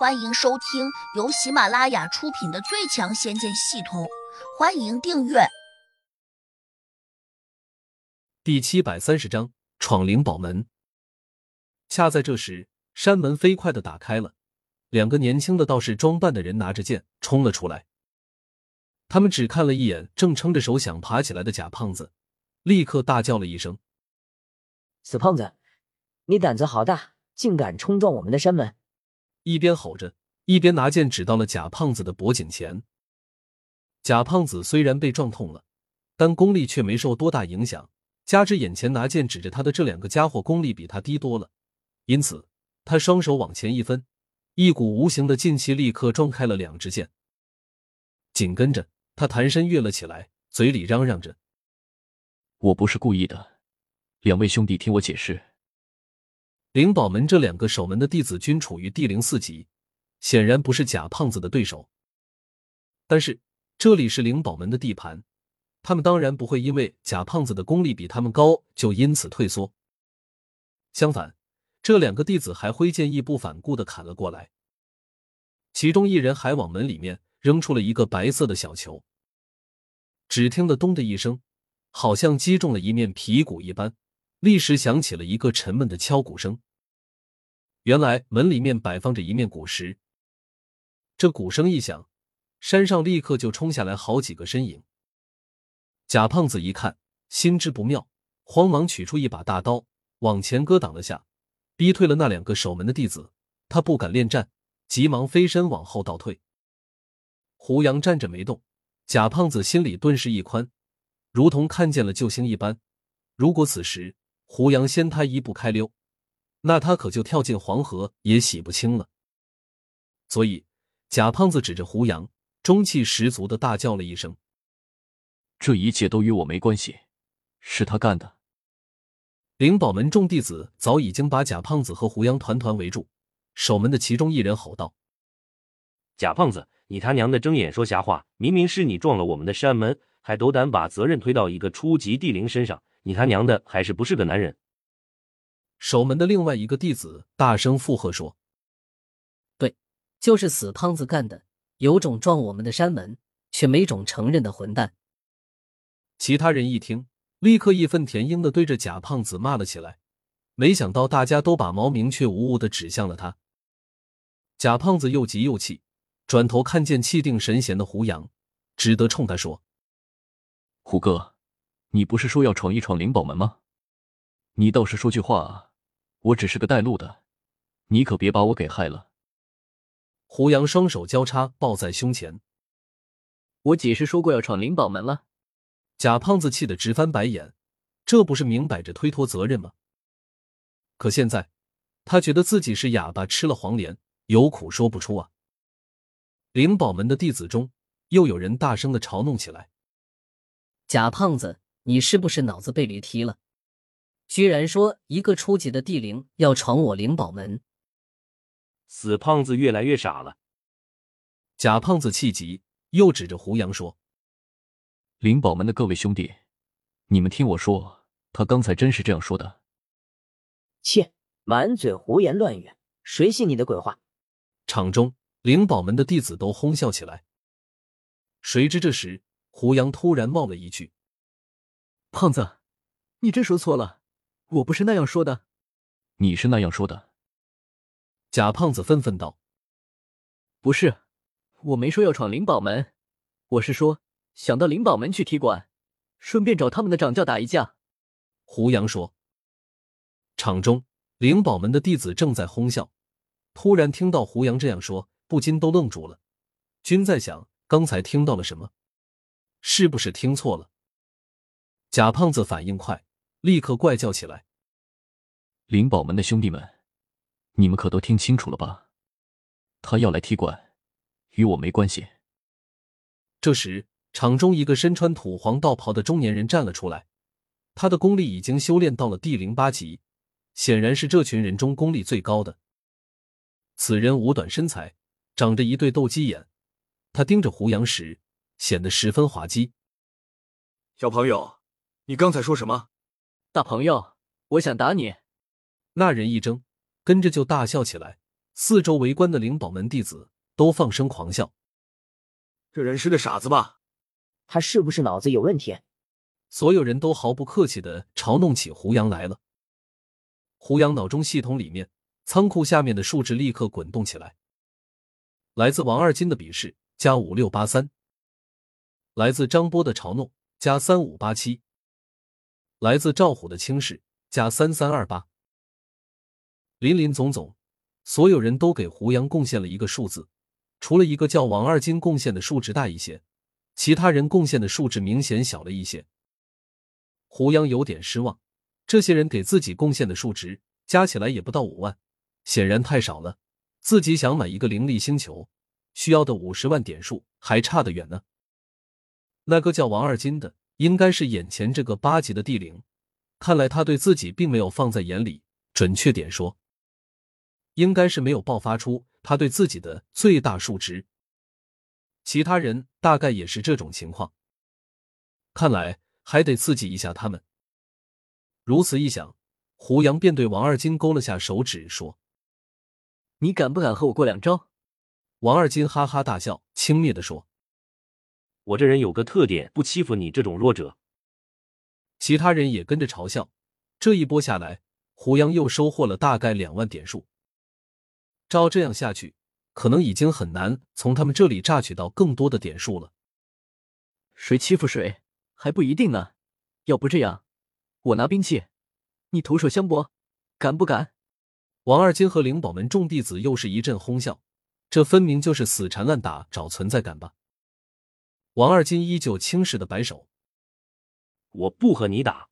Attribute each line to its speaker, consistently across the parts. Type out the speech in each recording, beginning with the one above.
Speaker 1: 欢迎收听由喜马拉雅出品的《最强仙剑系统》，欢迎订阅。
Speaker 2: 第七百三十章闯灵宝门。恰在这时，山门飞快的打开了，两个年轻的道士装扮的人拿着剑冲了出来。他们只看了一眼正撑着手想爬起来的假胖子，立刻大叫了一声：“
Speaker 3: 死胖子，你胆子好大，竟敢冲撞我们的山门！”
Speaker 2: 一边吼着，一边拿剑指到了假胖子的脖颈前。假胖子虽然被撞痛了，但功力却没受多大影响。加之眼前拿剑指着他的这两个家伙功力比他低多了，因此他双手往前一分，一股无形的劲气立刻撞开了两支剑。紧跟着，他弹身跃了起来，嘴里嚷嚷着：“
Speaker 4: 我不是故意的，两位兄弟听我解释。”
Speaker 2: 灵宝门这两个守门的弟子均处于地灵四级，显然不是假胖子的对手。但是这里是灵宝门的地盘，他们当然不会因为假胖子的功力比他们高就因此退缩。相反，这两个弟子还挥剑义不反顾的砍了过来。其中一人还往门里面扔出了一个白色的小球，只听得“咚”的一声，好像击中了一面皮鼓一般。立时响起了一个沉闷的敲鼓声。原来门里面摆放着一面古石。这鼓声一响，山上立刻就冲下来好几个身影。贾胖子一看，心知不妙，慌忙取出一把大刀，往前割挡了下，逼退了那两个守门的弟子。他不敢恋战，急忙飞身往后倒退。胡杨站着没动，贾胖子心里顿时一宽，如同看见了救星一般。如果此时，胡杨先他一步开溜，那他可就跳进黄河也洗不清了。所以，贾胖子指着胡杨，中气十足的大叫了一声：“
Speaker 4: 这一切都与我没关系，是他干的！”
Speaker 2: 灵宝门众弟子早已经把贾胖子和胡杨团团围住。守门的其中一人吼道：“
Speaker 5: 贾胖子，你他娘的睁眼说瞎话！明明是你撞了我们的山门，还斗胆把责任推到一个初级地灵身上！”你他娘的还是不是个男人？
Speaker 2: 守门的另外一个弟子大声附和说：“
Speaker 6: 对，就是死胖子干的，有种撞我们的山门却没种承认的混蛋。”
Speaker 2: 其他人一听，立刻义愤填膺的对着假胖子骂了起来。没想到大家都把矛明确无误的指向了他。假胖子又急又气，转头看见气定神闲的胡杨，只得冲他说：“
Speaker 4: 胡哥。”你不是说要闯一闯灵宝门吗？你倒是说句话啊！我只是个带路的，你可别把我给害了。
Speaker 2: 胡杨双手交叉抱在胸前。
Speaker 7: 我几时说过要闯灵宝门了？
Speaker 2: 贾胖子气得直翻白眼，这不是明摆着推脱责任吗？可现在他觉得自己是哑巴吃了黄连，有苦说不出啊！灵宝门的弟子中又有人大声的嘲弄起来：“
Speaker 6: 贾胖子！”你是不是脑子被驴踢了？居然说一个初级的地灵要闯我灵宝门！
Speaker 5: 死胖子越来越傻了。
Speaker 2: 假胖子气急，又指着胡杨说：“
Speaker 4: 灵宝门的各位兄弟，你们听我说，他刚才真是这样说的。”
Speaker 3: 切，满嘴胡言乱语，谁信你的鬼话？
Speaker 2: 场中灵宝门的弟子都哄笑起来。谁知这时胡杨突然冒了一句。
Speaker 7: 胖子，你真说错了，我不是那样说的。
Speaker 4: 你是那样说的。
Speaker 2: 假胖子愤愤道：“
Speaker 7: 不是，我没说要闯灵宝门，我是说想到灵宝门去踢馆，顺便找他们的掌教打一架。”
Speaker 2: 胡杨说。场中灵宝门的弟子正在哄笑，突然听到胡杨这样说，不禁都愣住了，均在想刚才听到了什么，是不是听错了？贾胖子反应快，立刻怪叫起来：“
Speaker 4: 灵宝门的兄弟们，你们可都听清楚了吧？他要来踢馆，与我没关系。”
Speaker 2: 这时，场中一个身穿土黄道袍的中年人站了出来，他的功力已经修炼到了第零八级，显然是这群人中功力最高的。此人五短身材，长着一对斗鸡眼，他盯着胡杨时显得十分滑稽。
Speaker 8: 小朋友。你刚才说什么？
Speaker 7: 大朋友，我想打你。
Speaker 2: 那人一怔，跟着就大笑起来，四周围观的灵宝门弟子都放声狂笑。
Speaker 8: 这人是个傻子吧？
Speaker 3: 他是不是脑子有问题？
Speaker 2: 所有人都毫不客气的嘲弄起胡杨来了。胡杨脑中系统里面仓库下面的数值立刻滚动起来。来自王二金的鄙视加五六八三，来自张波的嘲弄加三五八七，来自赵虎的轻视加三三二八。林林总总，所有人都给胡杨贡献了一个数字，除了一个叫王二金贡献的数值大一些，其他人贡献的数值明显小了一些。胡杨有点失望，这些人给自己贡献的数值加起来也不到五万，显然太少了。自己想买一个灵力星球，需要的五十万点数还差得远呢。那个叫王二金的，应该是眼前这个八级的地灵，看来他对自己并没有放在眼里。准确点说，应该是没有爆发出他对自己的最大数值。其他人大概也是这种情况，看来还得刺激一下他们。如此一想，胡杨便对王二金勾了下手指，说。
Speaker 7: 你敢不敢和我过两招？
Speaker 2: 王二金哈哈大笑，轻蔑的说：“
Speaker 5: 我这人有个特点，不欺负你这种弱者。”
Speaker 2: 其他人也跟着嘲笑。这一波下来，胡杨又收获了大概两万点数。照这样下去，可能已经很难从他们这里榨取到更多的点数了。
Speaker 7: 谁欺负谁还不一定呢。要不这样，我拿兵器，你徒手相搏，敢不敢？
Speaker 2: 王二金和灵宝门众弟子又是一阵哄笑，这分明就是死缠烂打找存在感吧？王二金依旧轻视的摆手：“
Speaker 5: 我不和你打。”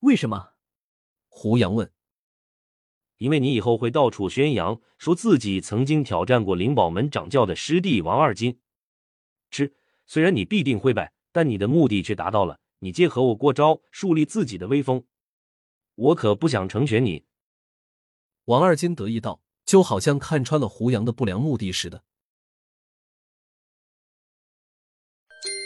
Speaker 7: 为什么？
Speaker 2: 胡杨问。
Speaker 5: “因为你以后会到处宣扬，说自己曾经挑战过灵宝门掌教的师弟王二金。吃，虽然你必定会败，但你的目的却达到了。你借和我过招，树立自己的威风。我可不想成全你。”
Speaker 2: 王二金得意道，就好像看穿了胡杨的不良目的似的。